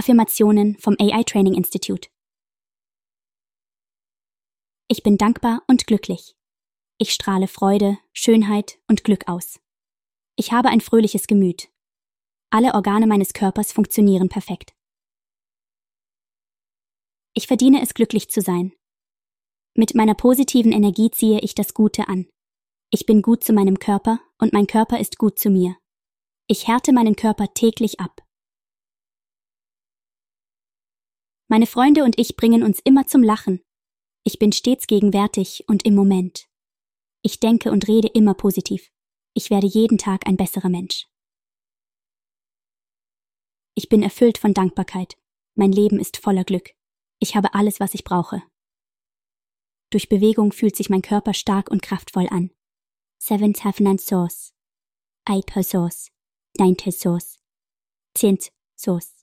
Affirmationen vom AI Training Institute. Ich bin dankbar und glücklich. Ich strahle Freude, Schönheit und Glück aus. Ich habe ein fröhliches Gemüt. Alle Organe meines Körpers funktionieren perfekt. Ich verdiene es glücklich zu sein. Mit meiner positiven Energie ziehe ich das Gute an. Ich bin gut zu meinem Körper und mein Körper ist gut zu mir. Ich härte meinen Körper täglich ab. Meine Freunde und ich bringen uns immer zum Lachen. Ich bin stets gegenwärtig und im Moment. Ich denke und rede immer positiv. Ich werde jeden Tag ein besserer Mensch. Ich bin erfüllt von Dankbarkeit. Mein Leben ist voller Glück. Ich habe alles, was ich brauche. Durch Bewegung fühlt sich mein Körper stark und kraftvoll an. Seven Tafnan Sauce. Eight Sauce. Nine Sauce. Zehnt Sauce.